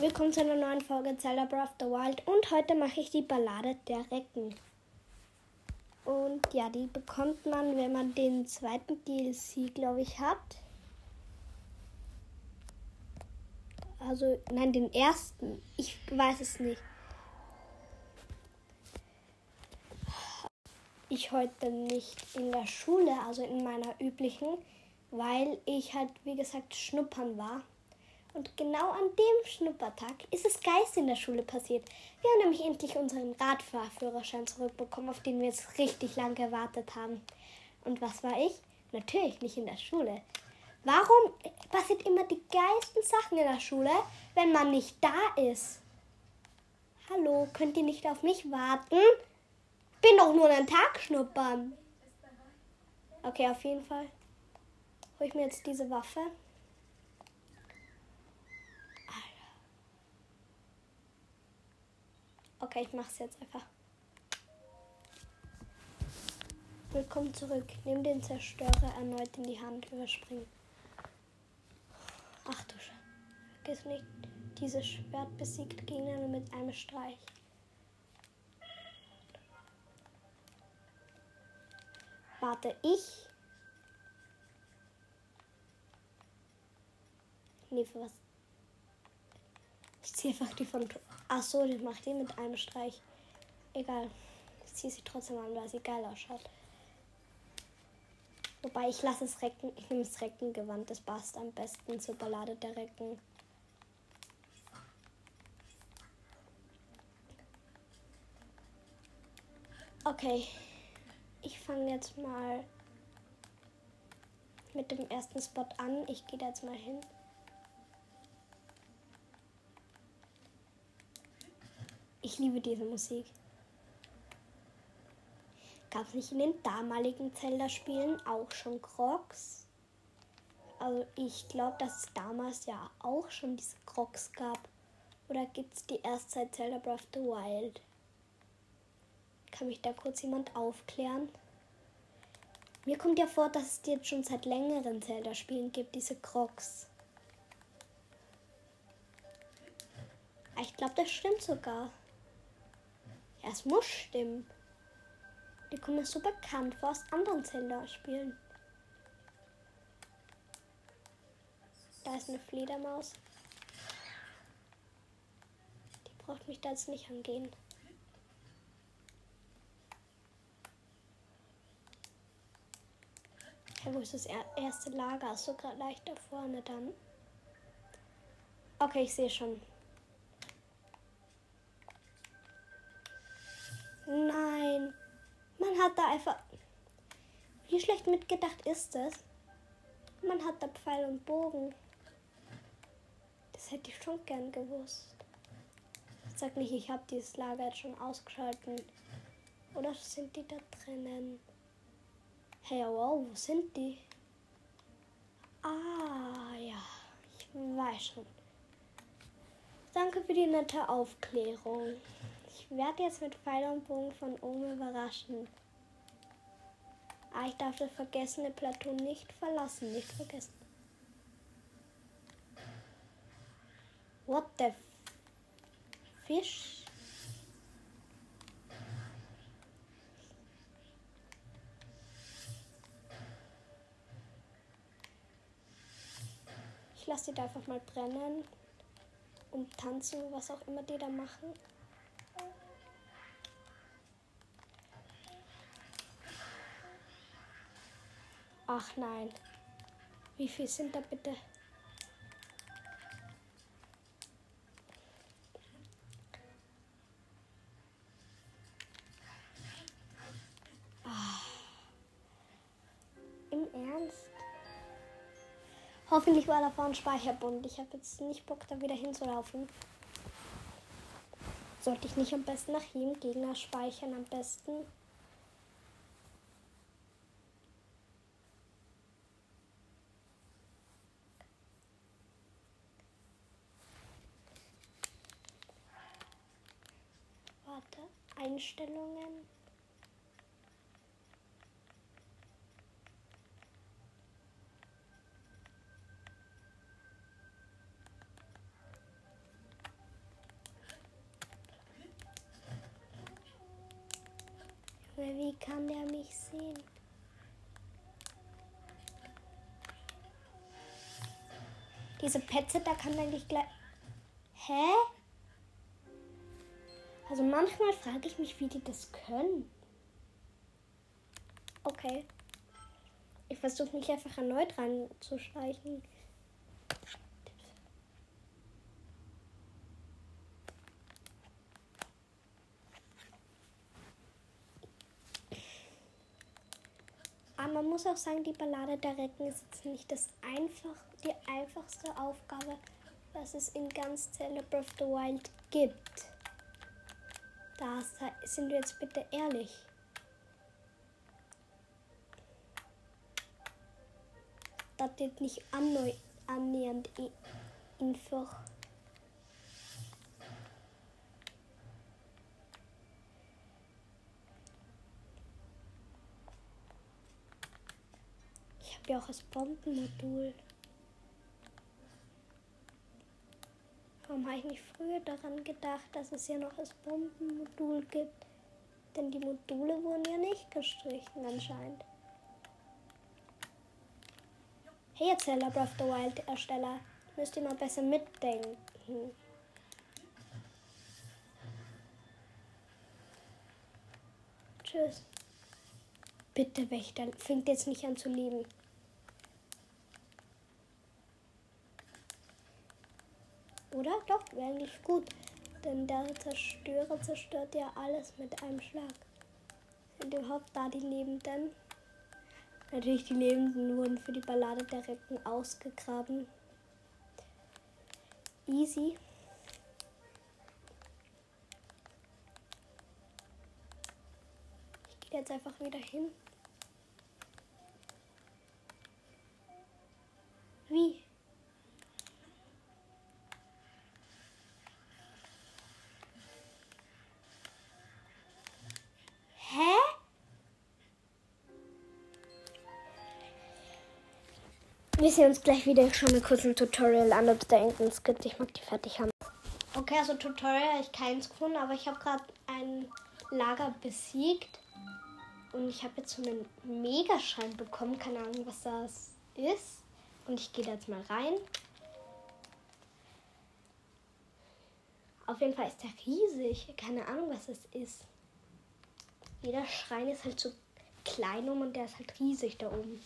Willkommen zu einer neuen Folge Zelda Breath of the Wild und heute mache ich die Ballade der Recken. Und ja, die bekommt man, wenn man den zweiten DLC, glaube ich, hat. Also, nein, den ersten. Ich weiß es nicht. Ich heute nicht in der Schule, also in meiner üblichen, weil ich halt, wie gesagt, schnuppern war. Und genau an dem Schnuppertag ist es Geist in der Schule passiert. Wir haben nämlich endlich unseren Radfahrführerschein zurückbekommen, auf den wir jetzt richtig lang gewartet haben. Und was war ich? Natürlich nicht in der Schule. Warum passiert immer die geilsten Sachen in der Schule, wenn man nicht da ist? Hallo, könnt ihr nicht auf mich warten? Bin doch nur einen Tag schnuppern. Okay, auf jeden Fall hole ich mir jetzt diese Waffe. Okay, ich mach's jetzt einfach. Willkommen zurück. Nimm den Zerstörer erneut in die Hand. Überspringen. Ach du Scheiße. Vergiss nicht, dieses Schwert besiegt Gegner mit einem Streich. Warte, ich. Nee, für was? Ich ziehe einfach die von. Ach so, das macht die mit einem Streich. Egal. Ich ziehe sie trotzdem an, weil sie geil ausschaut. Wobei ich lasse es recken. Ich nehme das Reckengewand. Das passt am besten zur Ballade der Recken. Okay. Ich fange jetzt mal mit dem ersten Spot an. Ich gehe da jetzt mal hin. Ich liebe diese Musik. Gab es nicht in den damaligen Zelda-Spielen auch schon Crocs? Also ich glaube, dass es damals ja auch schon diese Crocs gab. Oder gibt es die erst seit Zelda Breath of the Wild? Kann mich da kurz jemand aufklären? Mir kommt ja vor, dass es die jetzt schon seit längeren Zelda-Spielen gibt, diese Crocs. Ich glaube, das stimmt sogar. Ja, es muss stimmen. Die kommen so bekannt vor aus anderen Zelda-Spielen. Da ist eine Fledermaus. Die braucht mich da jetzt nicht angehen. Okay, wo ist das erste Lager? Ist so gerade leicht da vorne dann. Okay, ich sehe schon. Nein. Man hat da einfach. Wie schlecht mitgedacht ist es? Man hat da Pfeil und Bogen. Das hätte ich schon gern gewusst. Sag nicht, ich habe dieses Lager jetzt schon ausgeschalten. Oder sind die da drinnen? Hey, wow, wo sind die? Ah, ja, ich weiß schon. Danke für die nette Aufklärung. Ich werde jetzt mit Pfeil und Bogen von oben überraschen. Ah, ich darf das vergessene Plateau nicht verlassen. Nicht vergessen. What the fish? Ich lasse die da einfach mal brennen und tanzen, was auch immer die da machen. Ach nein. Wie viel sind da bitte? Ah. Im Ernst? Hoffentlich war da vorne Speicherbund. Ich habe jetzt nicht Bock, da wieder hinzulaufen. Sollte ich nicht am besten nach jedem Gegner speichern? Am besten. Einstellungen. Wie kann der mich sehen? Diese Petze, da kann eigentlich gleich. Hä? Also manchmal frage ich mich, wie die das können. Okay. Ich versuche mich einfach erneut reinzuschleichen. Aber man muss auch sagen, die Ballade der Recken ist jetzt nicht das einfach, die einfachste Aufgabe, was es in ganz Celebra of the Wild gibt. Da sind wir jetzt bitte ehrlich. Das ist nicht annähernd einfach. Ich habe ja auch das Bombenmodul. Warum habe ich nicht früher daran gedacht, dass es ja noch das Bombenmodul gibt? Denn die Module wurden ja nicht gestrichen anscheinend. Hey, Erzähler Breath of the Wild Ersteller, müsst ihr mal besser mitdenken. Tschüss. Bitte, Wächter, fängt jetzt nicht an zu lieben. Oder? Doch, wäre eigentlich gut. Denn der Zerstörer zerstört ja alles mit einem Schlag. Sind überhaupt da die Lebenden? Natürlich, die Lebenden wurden für die Ballade der Recken ausgegraben. Easy. Ich gehe jetzt einfach wieder hin. Wie? Wir sehen uns gleich wieder. Ich schaue mir kurz ein Tutorial an, ob es da irgendein Skript Ich mag die fertig haben. Okay, also Tutorial habe ich keins gefunden, aber ich habe gerade ein Lager besiegt. Und ich habe jetzt so einen Megaschein bekommen. Keine Ahnung, was das ist. Und ich gehe da jetzt mal rein. Auf jeden Fall ist der riesig. Keine Ahnung, was das ist. Jeder Schrein ist halt so klein um und der ist halt riesig da oben.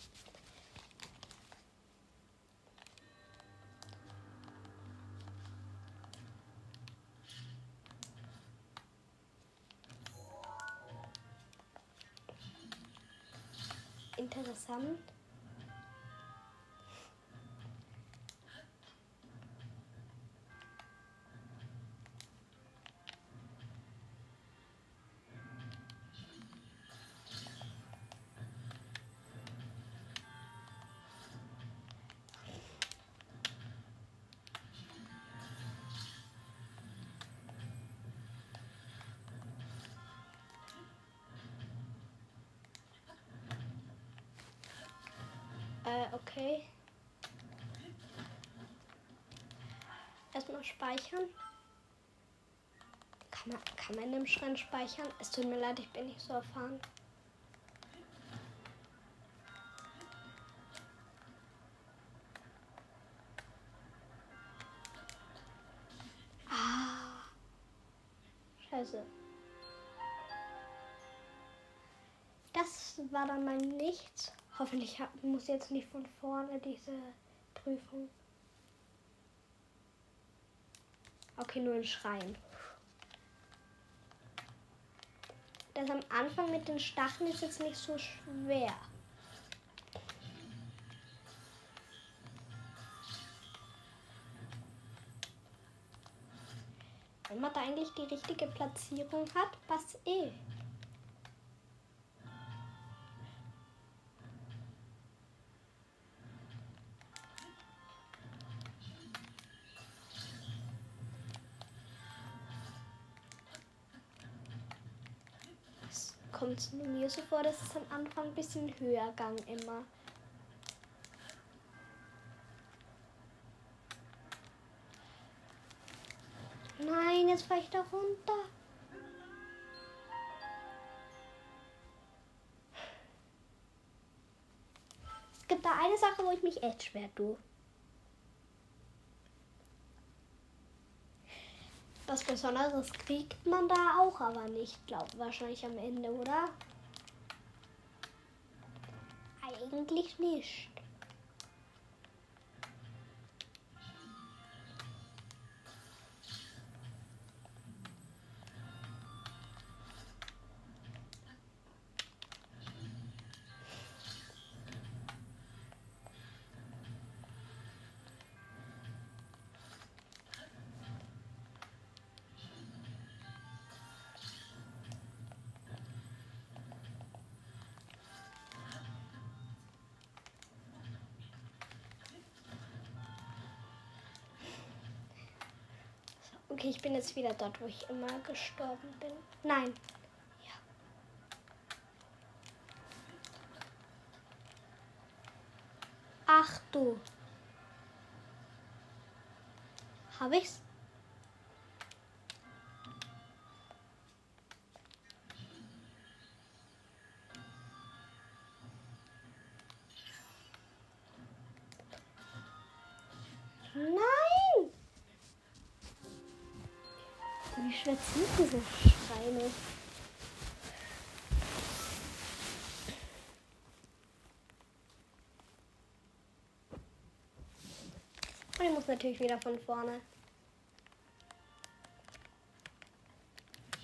Interessant. Speichern. Kann man, kann man im Schrein speichern? Es tut mir leid, ich bin nicht so erfahren. Ah. Scheiße. Das war dann mal nichts. Hoffentlich muss jetzt nicht von vorne diese Prüfung. Okay, nur ein Schrein. Das am Anfang mit den Stacheln ist jetzt nicht so schwer. Wenn man da eigentlich die richtige Platzierung hat, passt eh. kommt mir so vor, dass es am Anfang ein bisschen höher gang immer. Nein, jetzt fahre ich da runter. Es gibt da eine Sache, wo ich mich echt schwer tue. Was Besonderes kriegt man da auch, aber nicht, glaube wahrscheinlich am Ende, oder? Eigentlich nicht. Okay, ich bin jetzt wieder dort, wo ich immer gestorben bin. Nein. Ja. Ach du. Hab ich's? Natürlich wieder von vorne.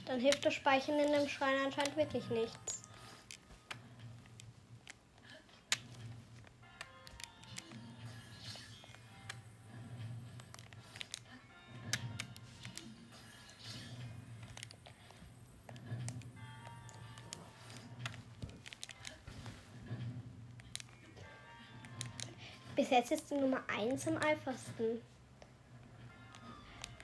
Dann hilft das Speichern in dem Schrein anscheinend wirklich nichts. Jetzt ist die Nummer 1 am einfachsten.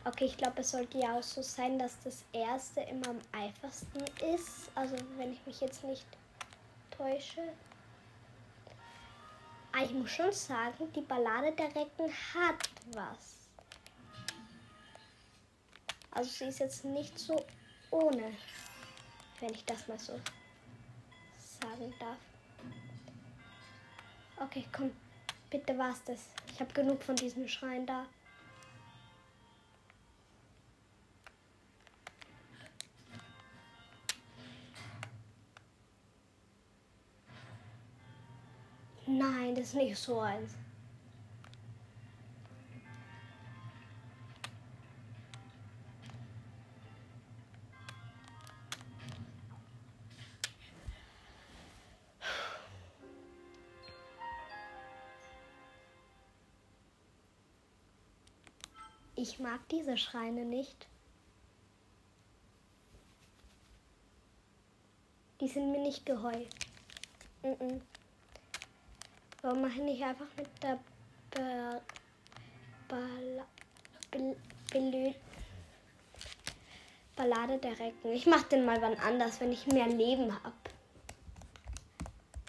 Okay, ich glaube, es sollte ja auch so sein, dass das erste immer am einfachsten ist. Also, wenn ich mich jetzt nicht täusche. Aber ich muss schon sagen, die Ballade der Recken hat was. Also, sie ist jetzt nicht so ohne, wenn ich das mal so sagen darf. Okay, komm. Bitte war's das. Ich habe genug von diesem Schrein da. Nein, das ist nicht so eins. Ich mag diese Schreine nicht. Die sind mir nicht geheu. Mm -mm. Warum mache ich nicht einfach mit der Be Balla Be Belö Ballade der Recken? Ich mache den mal wann anders, wenn ich mehr Leben habe.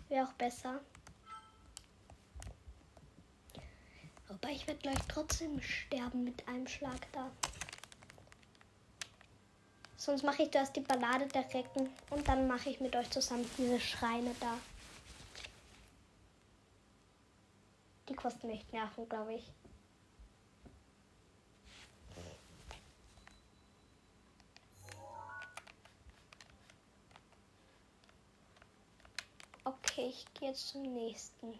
Wäre auch besser. Aber ich werde gleich trotzdem sterben mit einem Schlag da. Sonst mache ich das die Ballade der Recken und dann mache ich mit euch zusammen diese Schreine da. Die kosten echt Nerven, glaube ich. Okay, ich gehe jetzt zum nächsten.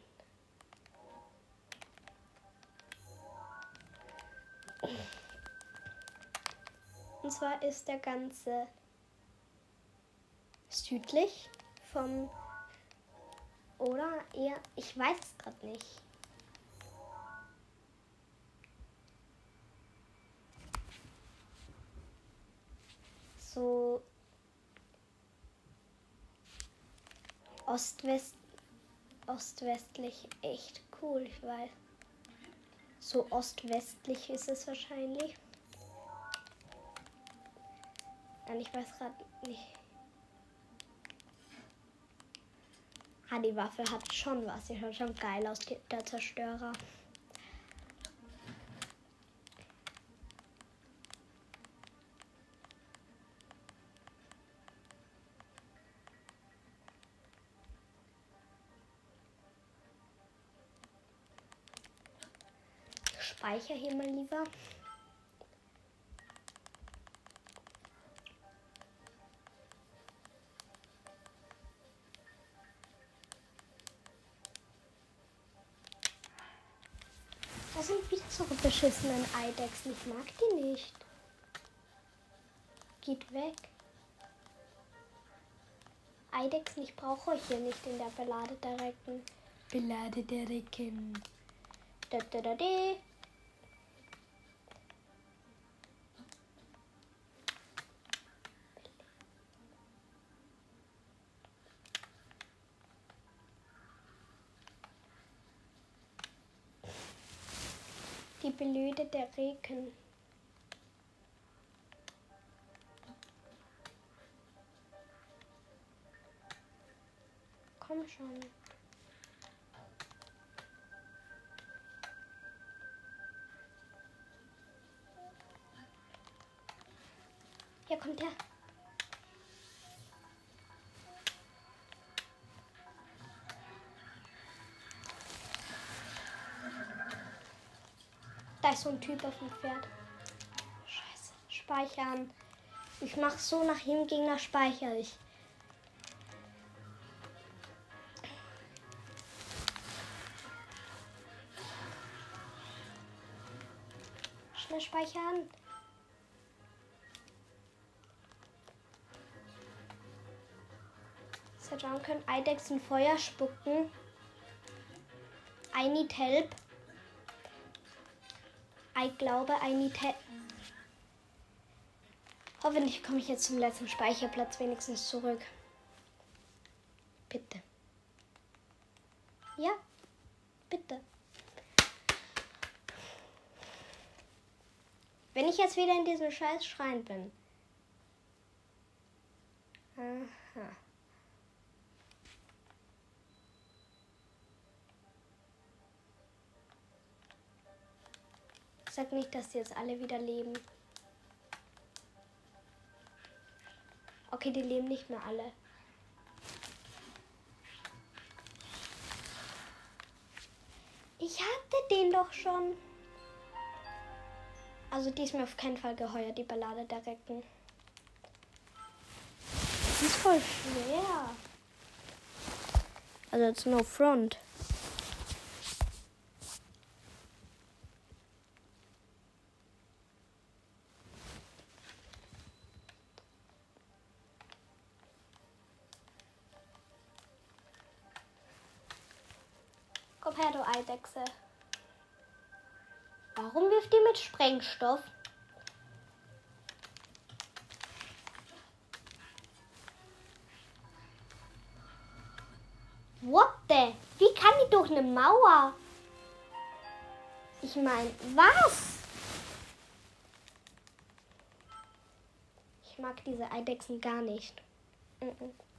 Und zwar ist der ganze südlich vom oder eher, ich weiß es gerade nicht. So Ost-West, ostwestlich echt cool, ich weiß. So ostwestlich ist es wahrscheinlich. Nein, ich weiß gerade nicht. Ah, die Waffe hat schon was. Die schaut schon geil aus, der Zerstörer. Speichere hier mal lieber. Das sind wieder so beschissenen Eidechsen. Ich mag die nicht. Geht weg. Eidechsen, ich brauche euch hier nicht in der Belade der Recken. Belade der Recken. Da, da, da, da. Die Belöde der Reken. Komm schon. So ein Typ auf dem Pferd. Scheiße. Speichern. Ich mach so nach jedem Gegner speichere ich. Schnell speichern. Sir können Eidechsen Feuer spucken. I need help. Ich glaube, help. Hoffentlich komme ich jetzt zum letzten Speicherplatz wenigstens zurück. Bitte. Ja, bitte. Wenn ich jetzt wieder in diesem scheiß Schrein bin. Aha. Sag nicht, dass die jetzt alle wieder leben. Okay, die leben nicht mehr alle. Ich hatte den doch schon. Also die ist mir auf keinen Fall geheuer, die Ballade der Recken. Die ist voll schwer. Also it's no front. Sprengstoff? The? Wie kann die durch eine Mauer? Ich meine, was? Ich mag diese Eidechsen gar nicht. Mm -mm.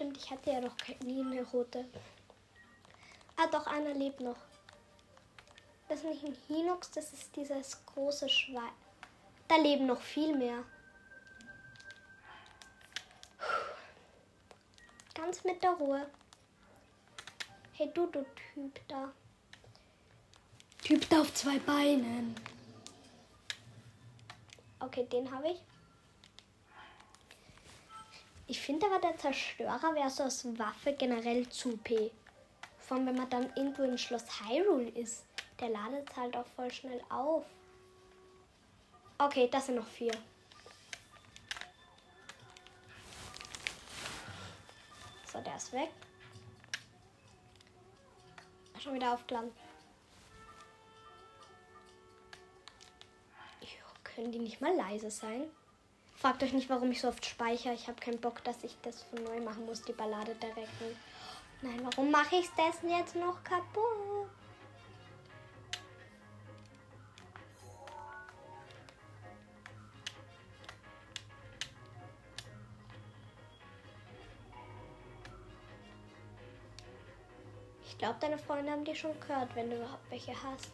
Stimmt, ich hatte ja noch nie eine rote. Ah, doch, einer lebt noch. Das ist nicht ein Hinox, das ist dieses große Schwein. Da leben noch viel mehr. Ganz mit der Ruhe. Hey, du, du Typ da. Typ da auf zwei Beinen. Okay, den habe ich. Ich finde aber, der Zerstörer wäre so als Waffe generell zu P. Vor allem, wenn man dann irgendwo in Schloss Hyrule ist. Der ladet halt auch voll schnell auf. Okay, das sind noch vier. So, der ist weg. Schon wieder aufgeladen. Können die nicht mal leise sein? Fragt euch nicht, warum ich so oft speichere. Ich habe keinen Bock, dass ich das von neu machen muss, die Ballade direkt. Nein, warum mache ich das jetzt noch kaputt? Ich glaube, deine Freunde haben dich schon gehört, wenn du überhaupt welche hast.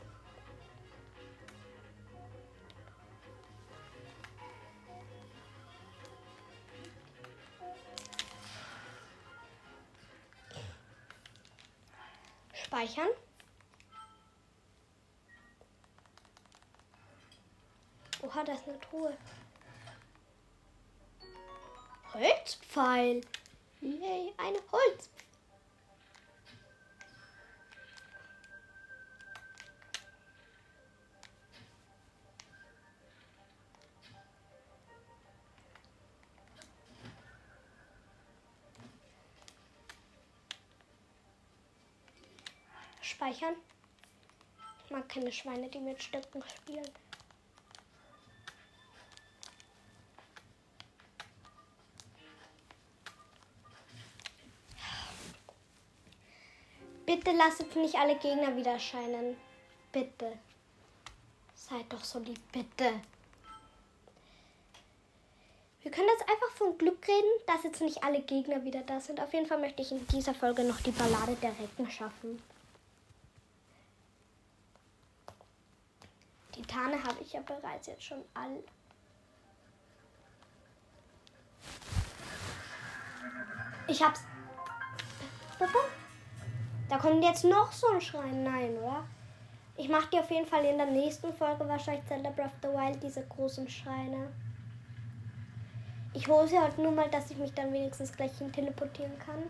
Oha, da ist eine Truhe. Holzpfeil. Yay, eine Holz. Speichern. Ich mag keine Schweine, die mit Stöcken spielen. Bitte lasst nicht alle Gegner wieder erscheinen. Bitte. Seid doch so lieb, bitte. Wir können jetzt einfach von Glück reden, dass jetzt nicht alle Gegner wieder da sind. Auf jeden Fall möchte ich in dieser Folge noch die Ballade der Recken schaffen. Die Tane habe ich ja bereits jetzt schon all. Ich hab's. Da kommt jetzt noch so ein Schrein. Nein, oder? Ich mache die auf jeden Fall in der nächsten Folge wahrscheinlich Zelda Breath of the Wild, diese großen Schreine. Ich hole sie halt nur mal, dass ich mich dann wenigstens gleich hin teleportieren kann.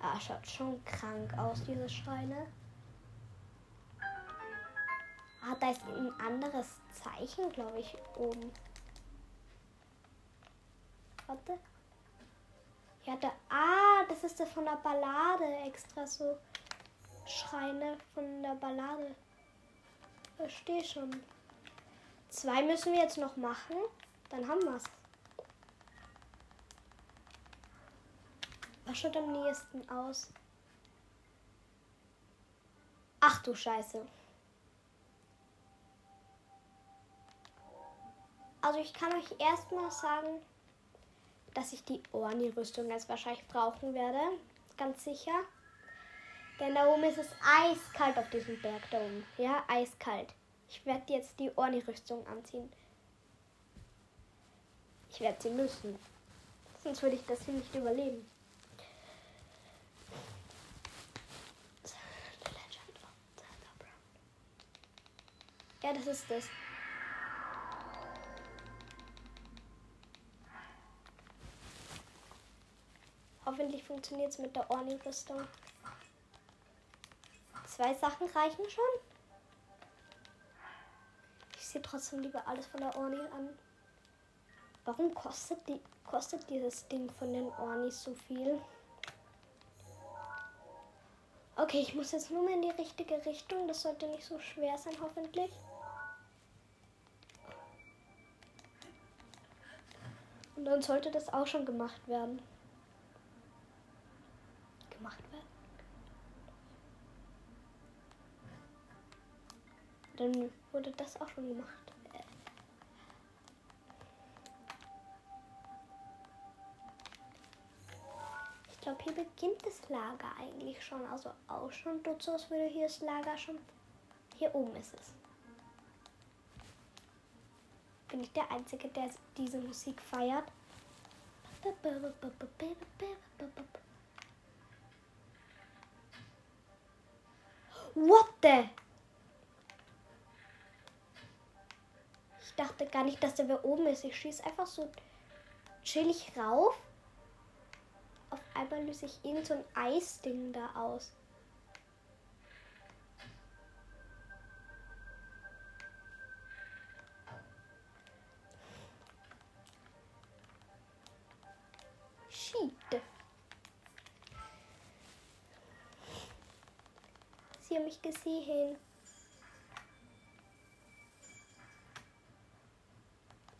Ah, schaut schon krank aus, diese Schreine. Ah, da ist ein anderes Zeichen, glaube ich, oben. Warte. Ja, da. Ah, das ist das von der Ballade extra so. Schreine von der Ballade. Verstehe schon. Zwei müssen wir jetzt noch machen. Dann haben wir es. Was schaut am nächsten aus? Ach du Scheiße. Also ich kann euch erstmal sagen, dass ich die Orni-Rüstung jetzt wahrscheinlich brauchen werde. Ganz sicher. Denn da oben ist es eiskalt auf diesem Berg da oben. Ja, eiskalt. Ich werde jetzt die Orni-Rüstung anziehen. Ich werde sie müssen. Sonst würde ich das hier nicht überleben. Ja, das ist das. Hoffentlich funktioniert es mit der Orni-Rüstung. Zwei Sachen reichen schon. Ich sehe trotzdem lieber alles von der Orni an. Warum kostet, die, kostet dieses Ding von den Ornis so viel? Okay, ich muss jetzt nur mal in die richtige Richtung. Das sollte nicht so schwer sein, hoffentlich. Und dann sollte das auch schon gemacht werden gemacht werden. Dann wurde das auch schon gemacht. Ich glaube, hier beginnt das Lager eigentlich schon. Also auch schon als würde hier das Lager schon. Hier oben ist es. Bin ich der Einzige, der diese Musik feiert? What the? Ich dachte gar nicht, dass der wer oben ist. Ich schieße einfach so chillig rauf. Auf einmal löse ich irgend so ein Eisding da aus. Mich gesehen.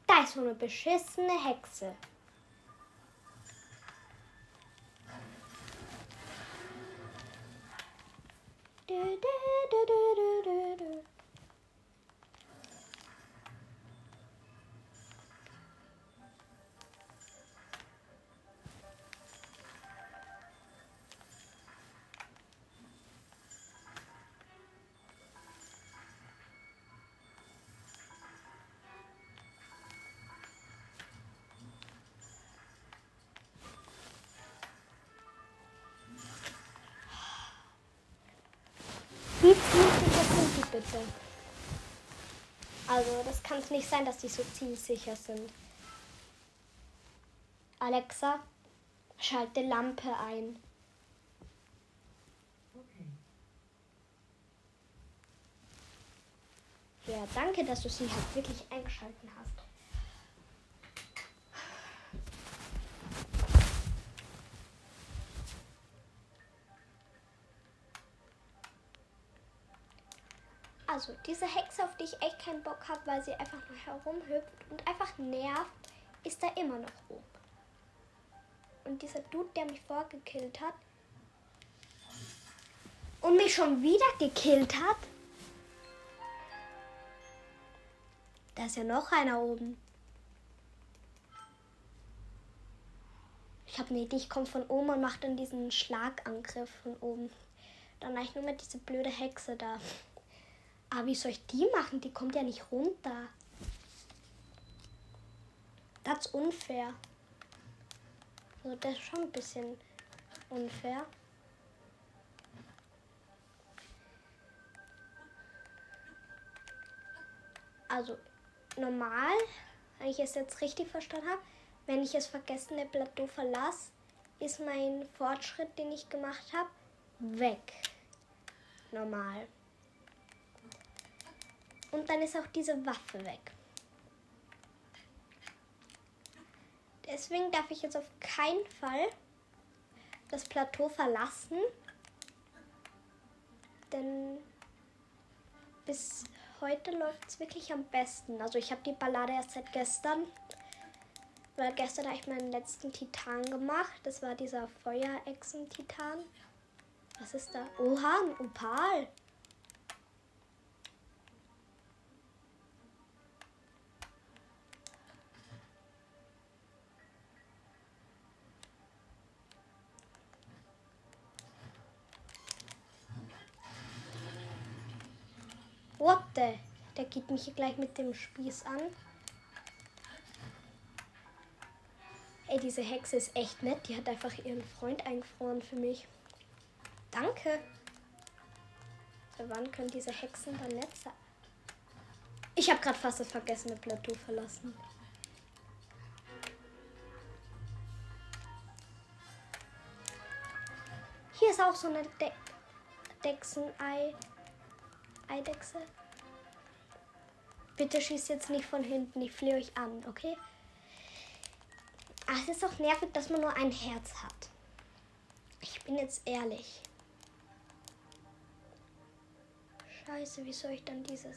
Da ist so eine beschissene Hexe. Du, du, du, bitte. Also, das kann es nicht sein, dass die so zielsicher sind. Alexa, schalte Lampe ein. Ja, danke, dass du sie halt wirklich eingeschalten hast. Also, diese Hexe, auf die ich echt keinen Bock habe, weil sie einfach nur herumhüpft und einfach nervt, ist da immer noch oben. Und dieser Dude, der mich vorgekillt hat und mich schon wieder gekillt hat, da ist ja noch einer oben. Ich habe eine Idee, ich komme von oben und mache dann diesen Schlagangriff von oben. Dann habe ich nur mit diese blöde Hexe da. Aber wie soll ich die machen? Die kommt ja nicht runter. Das ist unfair. Also das ist schon ein bisschen unfair. Also normal, wenn ich es jetzt richtig verstanden habe, wenn ich das vergessene Plateau verlasse, ist mein Fortschritt, den ich gemacht habe, weg. Normal. Und dann ist auch diese Waffe weg. Deswegen darf ich jetzt auf keinen Fall das Plateau verlassen. Denn bis heute läuft es wirklich am besten. Also ich habe die Ballade erst seit gestern. Weil gestern habe ich meinen letzten Titan gemacht. Das war dieser Feuerechsen-Titan. Was ist da? Oha, ein Opal. What the? Der geht mich hier gleich mit dem Spieß an. Ey, diese Hexe ist echt nett. Die hat einfach ihren Freund eingefroren für mich. Danke. Für wann können diese Hexen dann nett sein? Ich habe gerade fast das vergessene Plateau verlassen. Hier ist auch so eine De Dechsenei. Eidechse. Bitte schießt jetzt nicht von hinten, ich flehe euch an, okay? Ach, es ist doch nervig, dass man nur ein Herz hat. Ich bin jetzt ehrlich. Scheiße, wie soll ich dann dieses...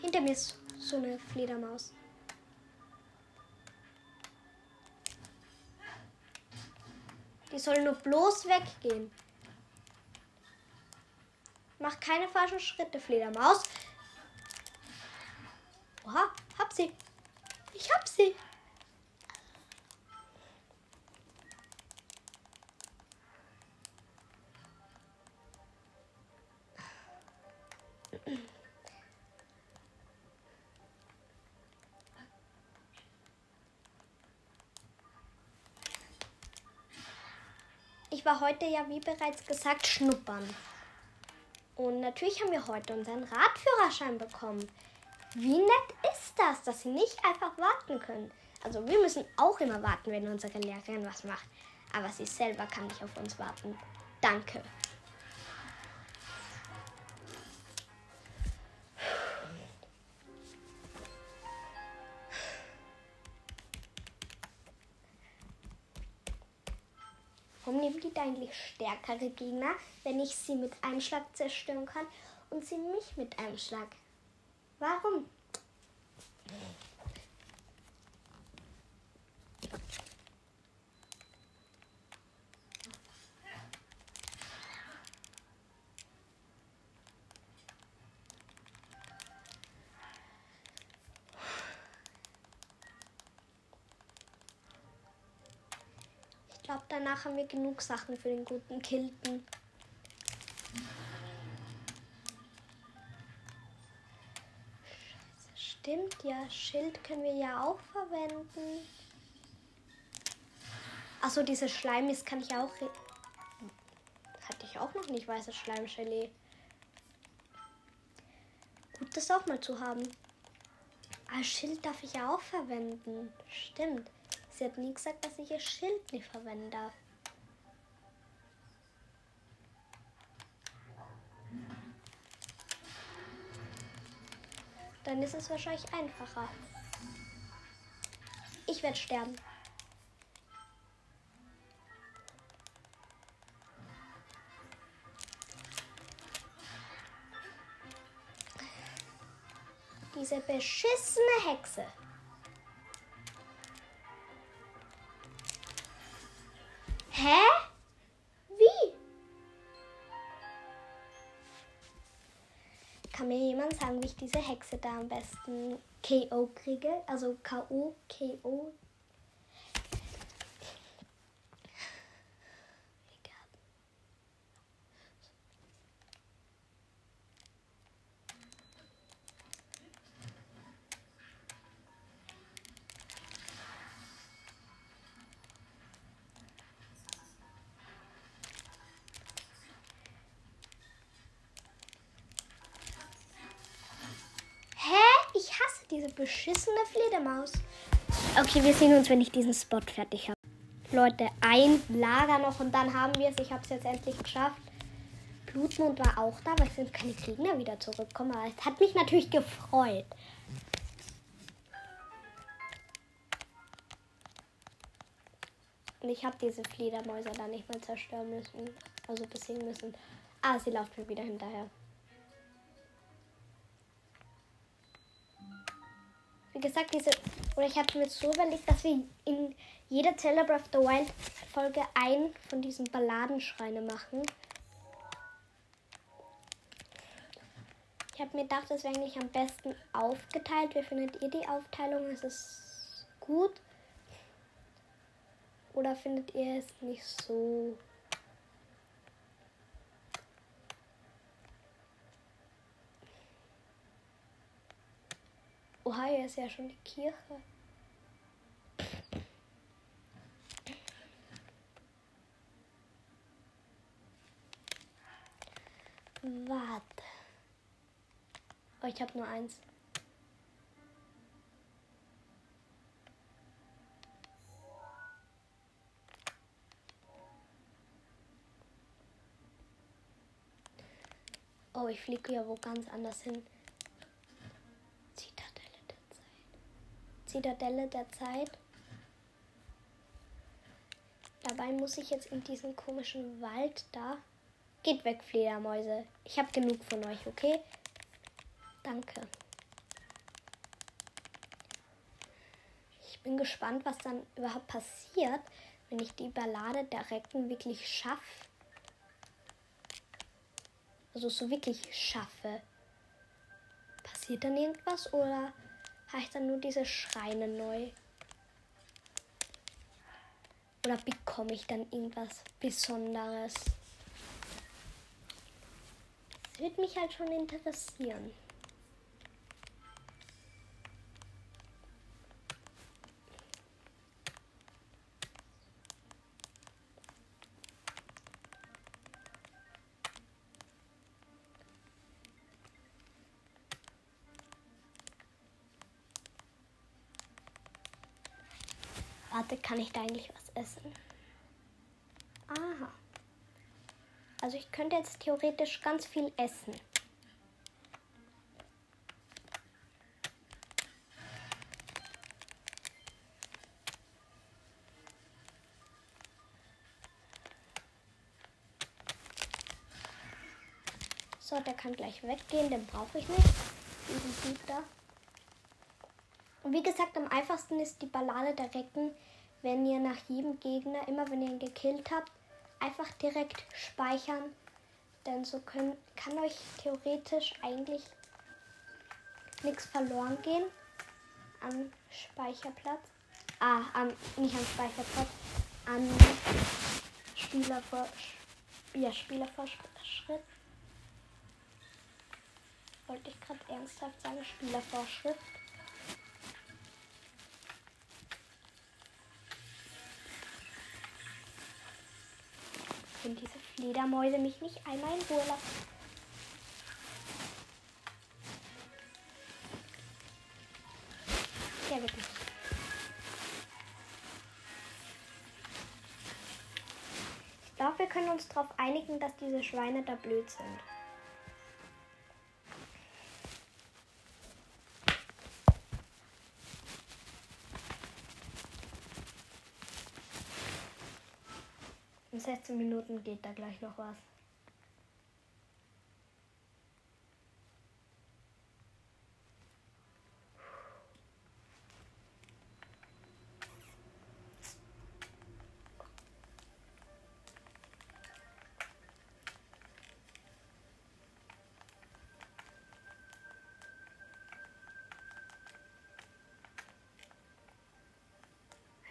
Hinter mir ist so eine Fledermaus. Die soll nur bloß weggehen. Mach keine falschen Schritte, Fledermaus. Oha, hab sie. Ich hab sie. Ich war heute ja, wie bereits gesagt, schnuppern. Und natürlich haben wir heute unseren Radführerschein bekommen. Wie nett ist das, dass sie nicht einfach warten können? Also wir müssen auch immer warten, wenn unsere Lehrerin was macht. Aber sie selber kann nicht auf uns warten. Danke. Eigentlich stärkere Gegner, wenn ich sie mit einem Schlag zerstören kann und sie mich mit einem Schlag? Warum? Glaube, danach haben wir genug Sachen für den guten Kilten. Stimmt ja, Schild können wir ja auch verwenden. Achso, diese Schleimis kann ich auch. Hatte ich auch noch nicht weißes Schleimgelee. gut, das auch mal zu haben. Ah, Schild darf ich ja auch verwenden. Stimmt. Sie hat nie gesagt, dass ich ihr Schild nicht verwenden darf. Dann ist es wahrscheinlich einfacher. Ich werde sterben. Diese beschissene Hexe. Mir jemand sagen, wie ich diese Hexe da am besten KO kriege? Also K.O. KO. Diese beschissene Fledermaus. Okay, wir sehen uns, wenn ich diesen Spot fertig habe. Leute, ein Lager noch und dann haben wir es. Ich habe es jetzt endlich geschafft. Blutmond war auch da, weil es sind keine Gegner wieder zurückkommen. Aber es hat mich natürlich gefreut. Und ich habe diese Fledermäuse da nicht mal zerstören müssen. Also besiegen müssen. Ah, sie läuft mir wieder hinterher. Wie gesagt, diese. Oder ich habe mir so überlegt, dass wir in jeder Zelda Breath of the Wild Folge ein von diesen Balladenschreine machen. Ich habe mir gedacht, das wäre eigentlich am besten aufgeteilt. Wie findet ihr die Aufteilung? Ist es gut? Oder findet ihr es nicht so? Oha, hier ist ja schon die Kirche. Warte. Oh, ich habe nur eins. Oh, ich fliege ja wo ganz anders hin. Zitadelle der Zeit. Zitadelle der Zeit. Dabei muss ich jetzt in diesen komischen Wald da. Geht weg, Fledermäuse. Ich habe genug von euch, okay? Danke. Ich bin gespannt, was dann überhaupt passiert, wenn ich die Ballade der Recken wirklich schaffe. Also so wirklich schaffe. Passiert dann irgendwas oder habe ich dann nur diese Schreine neu? Oder bekomme ich dann irgendwas Besonderes? Das würde mich halt schon interessieren. Kann ich da eigentlich was essen? Aha. Also ich könnte jetzt theoretisch ganz viel essen. So, der kann gleich weggehen, den brauche ich nicht. Diesen Typ da. Und wie gesagt, am einfachsten ist die Ballade der Recken, wenn ihr nach jedem Gegner, immer wenn ihr ihn gekillt habt, einfach direkt speichern. Denn so können, kann euch theoretisch eigentlich nichts verloren gehen am Speicherplatz. Ah, an, nicht am Speicherplatz, an Spielervor, ja, Spielervorschritt. Wollte ich gerade ernsthaft sagen, Spielervorschrift. Wenn diese Fledermäuse mich nicht einmal in Ruhe lassen. Der wird. Ich glaube, wir können uns darauf einigen, dass diese Schweine da blöd sind. 16 Minuten geht da gleich noch was.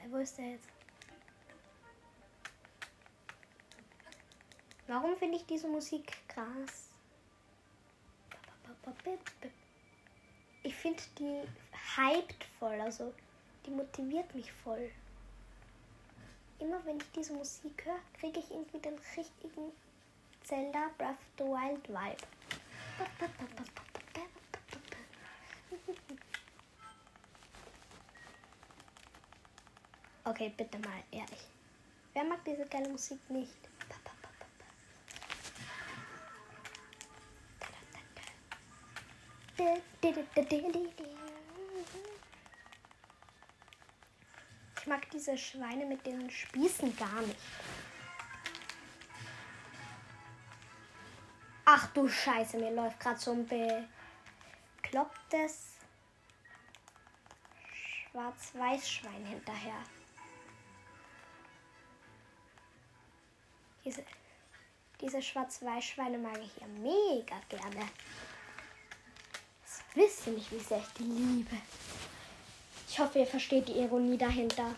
Wo ist der jetzt? Warum finde ich diese Musik krass? Ich finde die hyped voll, also die motiviert mich voll. Immer wenn ich diese Musik höre, kriege ich irgendwie den richtigen Zelda Breath of the Wild Vibe. Okay, bitte mal ehrlich. Wer mag diese geile Musik nicht? Ich mag diese Schweine mit den Spießen gar nicht. Ach du Scheiße, mir läuft gerade so ein beklopptes Schwarz-Weiß-Schwein hinterher. Diese, diese Schwarz-Weiß-Schweine mag ich ja mega gerne. Wisst ihr nicht, wie sehr ich die liebe. Ich hoffe, ihr versteht die Ironie dahinter.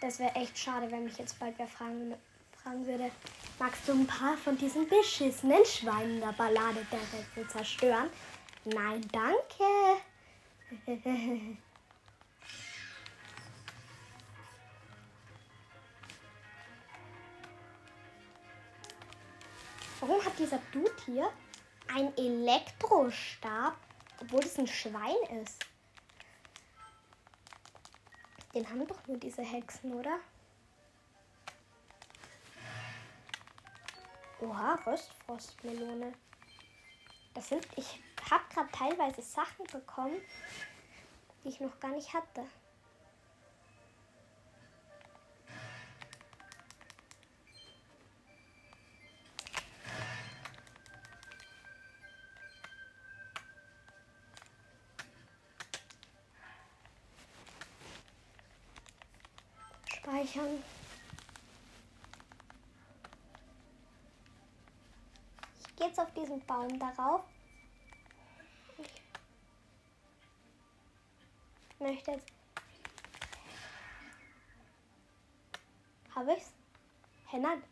Das wäre echt schade, wenn mich jetzt bald wer fragen, fragen würde, magst du ein paar von diesen beschissenen Schweinen der Ballade der Retten zerstören? Nein, danke. Warum hat dieser Dude hier einen Elektrostab, obwohl es ein Schwein ist? Den haben doch nur diese Hexen, oder? Oha, Röstfrostmelone. Das sind. Ich habe gerade teilweise Sachen bekommen, die ich noch gar nicht hatte. Speichern. Ich gehe jetzt auf diesen Baum darauf. Ich möchte jetzt. Habe ich's? Hey, nein.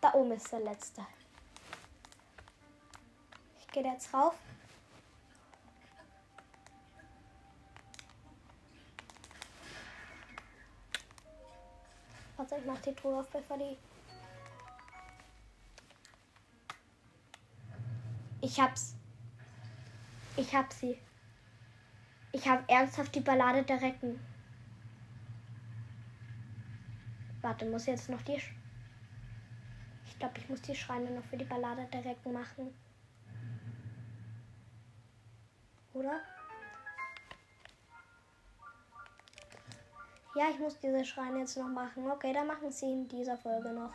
Da oben ist der letzte. Ich gehe jetzt rauf. Warte, ich mach die Truhe auf, bevor. Ich hab's. Ich hab sie. Ich hab ernsthaft die Ballade der Recken. Warte, muss jetzt noch die. Sch ich glaube, ich muss die Schreine noch für die Ballade der Recken machen. Oder? Ja, ich muss diese Schreine jetzt noch machen. Okay, dann machen sie in dieser Folge noch.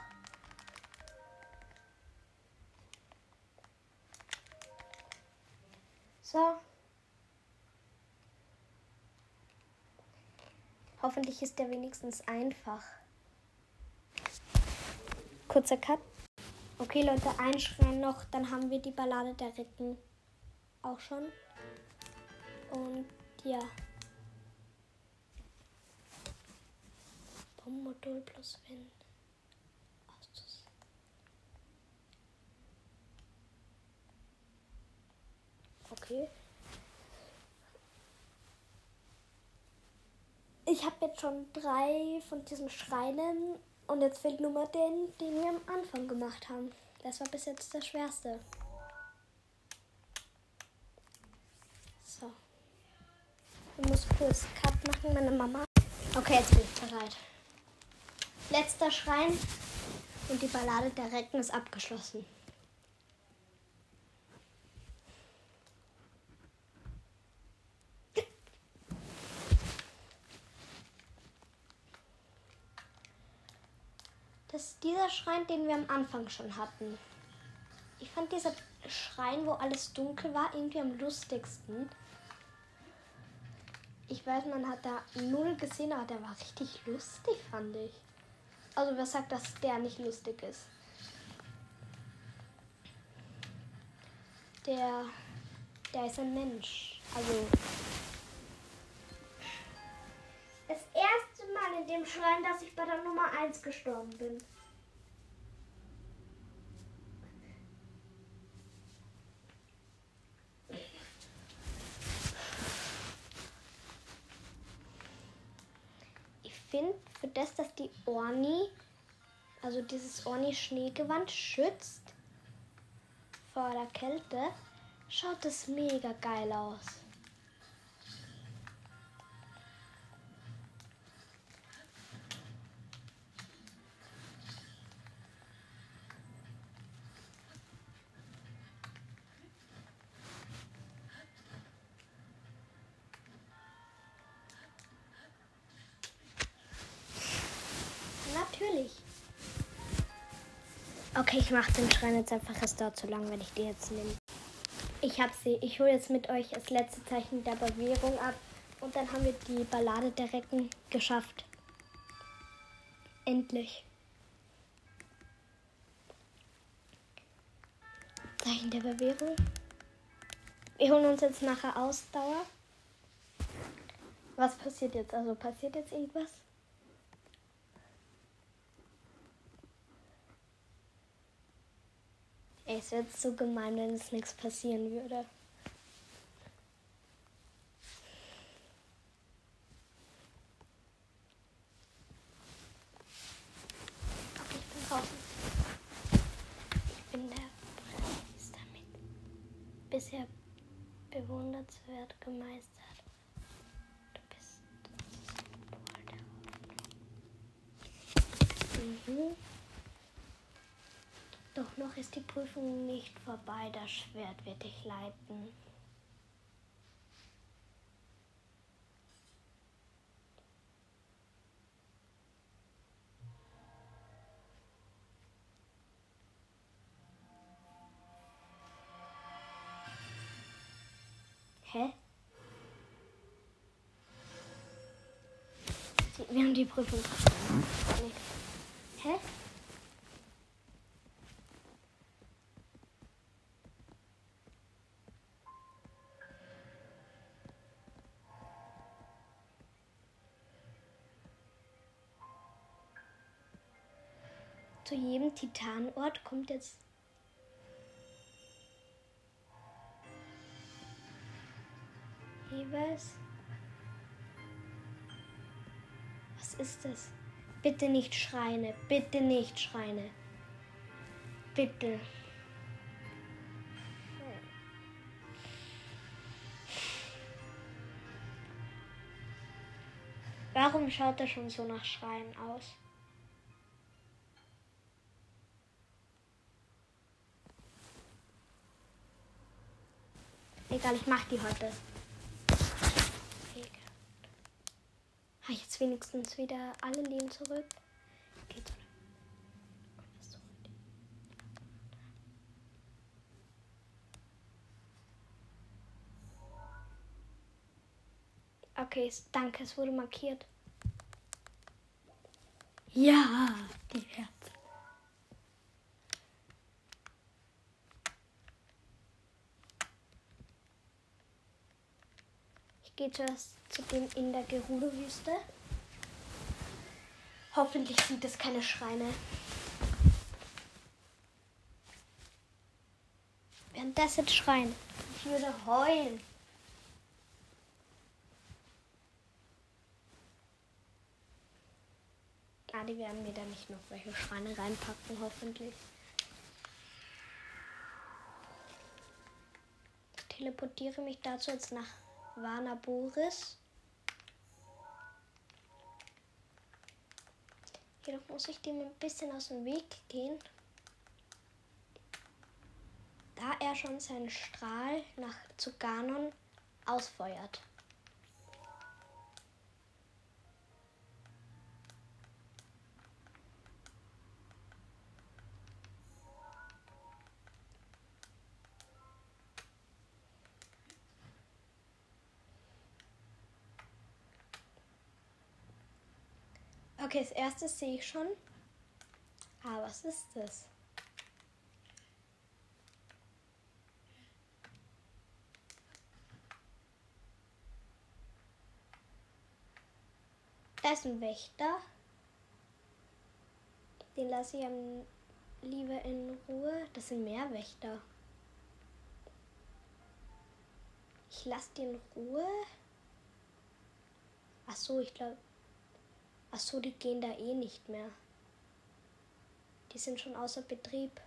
So. Hoffentlich ist der wenigstens einfach. Kurzer Cut. Okay, Leute, ein Schrein noch, dann haben wir die Ballade der Ritten auch schon. Und ja. Bombmodul plus Wind. Auszus. Okay. Ich habe jetzt schon drei von diesen Schreinen und jetzt fehlt nur mal den, den wir am Anfang gemacht haben. Das war bis jetzt der schwerste. So. Ich muss kurz Cut machen, meine Mama. Okay, jetzt bin ich bereit. Letzter Schrein und die Ballade der Recken ist abgeschlossen. Das ist dieser Schrein, den wir am Anfang schon hatten. Ich fand dieser Schrein, wo alles dunkel war, irgendwie am lustigsten. Ich weiß, man hat da null gesehen, aber der war richtig lustig, fand ich. Also wer sagt, dass der nicht lustig ist? Der, der ist ein Mensch. Also das erste Mal in dem Schrein, dass ich bei der Nummer 1 gestorben bin. Ich finde, das, dass die Orni, also dieses Orni-Schneegewand schützt vor der Kälte, schaut es mega geil aus. Ich mache den Schrein jetzt einfach. Es dauert zu lang, wenn ich die jetzt nehme. Ich habe sie. Ich hole jetzt mit euch das letzte Zeichen der Bewährung ab. Und dann haben wir die Ballade der Recken geschafft. Endlich. Zeichen der Bewährung. Wir holen uns jetzt nachher Ausdauer. Was passiert jetzt? Also passiert jetzt irgendwas? Es wäre so gemein, wenn es nichts passieren würde. Okay, ich bin draußen. Ich bin der Priester mit bisher bewundernswert gemeistert. Du bist das Symbol der Hoffnung. Mhm. Doch noch ist die Prüfung nicht vorbei. Das Schwert wird dich leiten. Hä? Wir haben die Prüfung. Hä? Zu jedem Titanort kommt jetzt jeweils. Was ist das? Bitte nicht Schreine, bitte nicht Schreine. Bitte. Warum schaut er schon so nach Schreien aus? Egal, ich mach die heute. Habe ich jetzt wenigstens wieder alle Leben zurück? Geht's Okay, danke, es wurde markiert. Ja, die Herzen. Geht zuerst zu dem in der Gerudo-Wüste. Hoffentlich sind es keine Schreine. Während das jetzt schreien. Ich würde heulen. Ah, die werden mir da nicht noch welche Schreine reinpacken, hoffentlich. Ich teleportiere mich dazu jetzt nach Warner Boris. Jedoch muss ich dem ein bisschen aus dem Weg gehen. Da er schon seinen Strahl nach zu Ganon ausfeuert. Okay, das erste sehe ich schon. Ah, was ist das? Da ist ein Wächter. Den lasse ich lieber in Ruhe. Das sind mehr Wächter. Ich lasse die in Ruhe. Ach so, ich glaube. Ach so, die gehen da eh nicht mehr. Die sind schon außer Betrieb.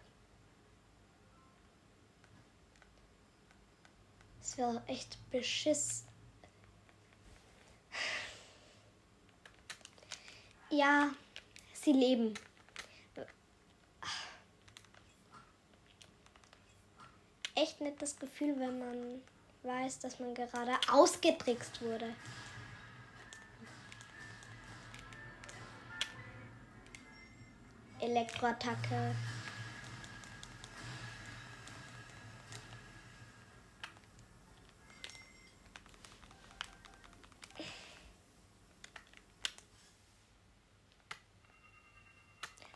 Es wäre echt beschiss. Ja, sie leben. Echt nettes Gefühl, wenn man weiß, dass man gerade ausgetrickst wurde. Elektroattacke.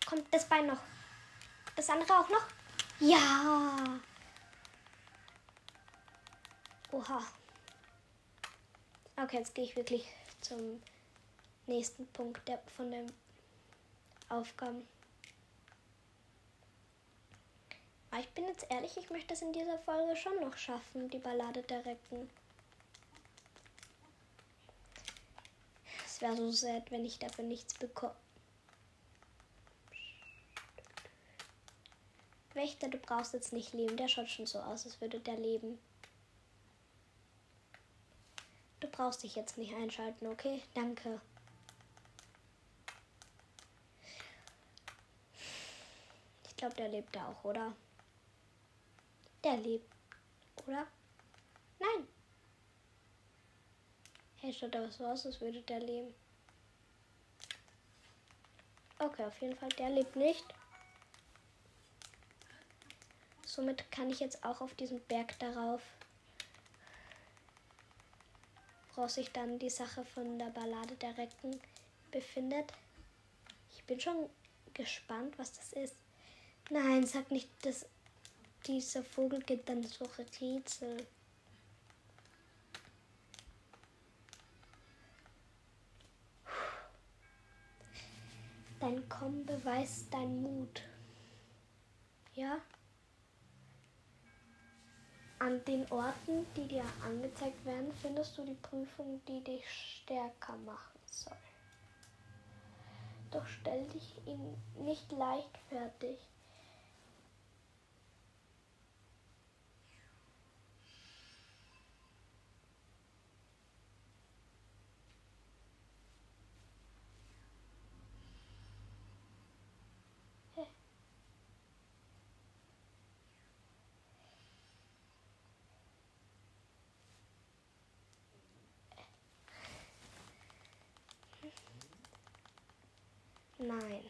Kommt das Bein noch? Das andere auch noch? Ja. Oha. Okay, jetzt gehe ich wirklich zum nächsten Punkt der, von den Aufgaben. Aber ich bin jetzt ehrlich, ich möchte es in dieser Folge schon noch schaffen, die Ballade der Recken. Es wäre so sad, wenn ich dafür nichts bekomme. Wächter, du brauchst jetzt nicht leben. Der schaut schon so aus, als würde der leben. Du brauchst dich jetzt nicht einschalten, okay? Danke. Ich glaube, der lebt da auch, oder? Der lebt, oder? Nein. Hey, schaut da so aus, als würde der leben. Okay, auf jeden Fall, der lebt nicht. Somit kann ich jetzt auch auf diesen Berg darauf, woraus sich dann die Sache von der Ballade der Recken befindet. Ich bin schon gespannt, was das ist. Nein, sag nicht, dass dieser Vogel gibt dann solche Rätsel. Dein Kommen beweist dein Mut. Ja? An den Orten, die dir angezeigt werden, findest du die Prüfung, die dich stärker machen soll. Doch stell dich ihm nicht leichtfertig. Nein.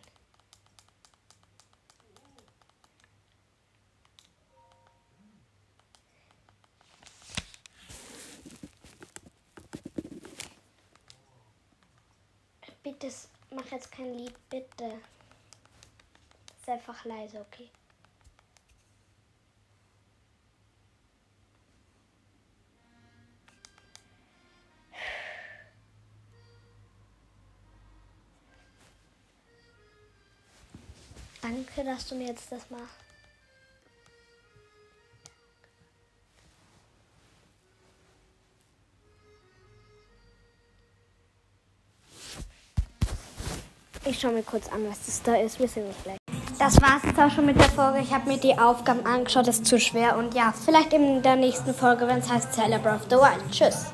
Bitte mach jetzt kein Lied, bitte. Ist einfach leise, okay? Danke, dass du mir jetzt das machst. Ich schaue mir kurz an, was das da ist. Wir sehen uns gleich. Das war's jetzt auch schon mit der Folge. Ich habe mir die Aufgaben angeschaut, das ist zu schwer. Und ja, vielleicht in der nächsten Folge, wenn es heißt Celebrate of the Wild. Tschüss.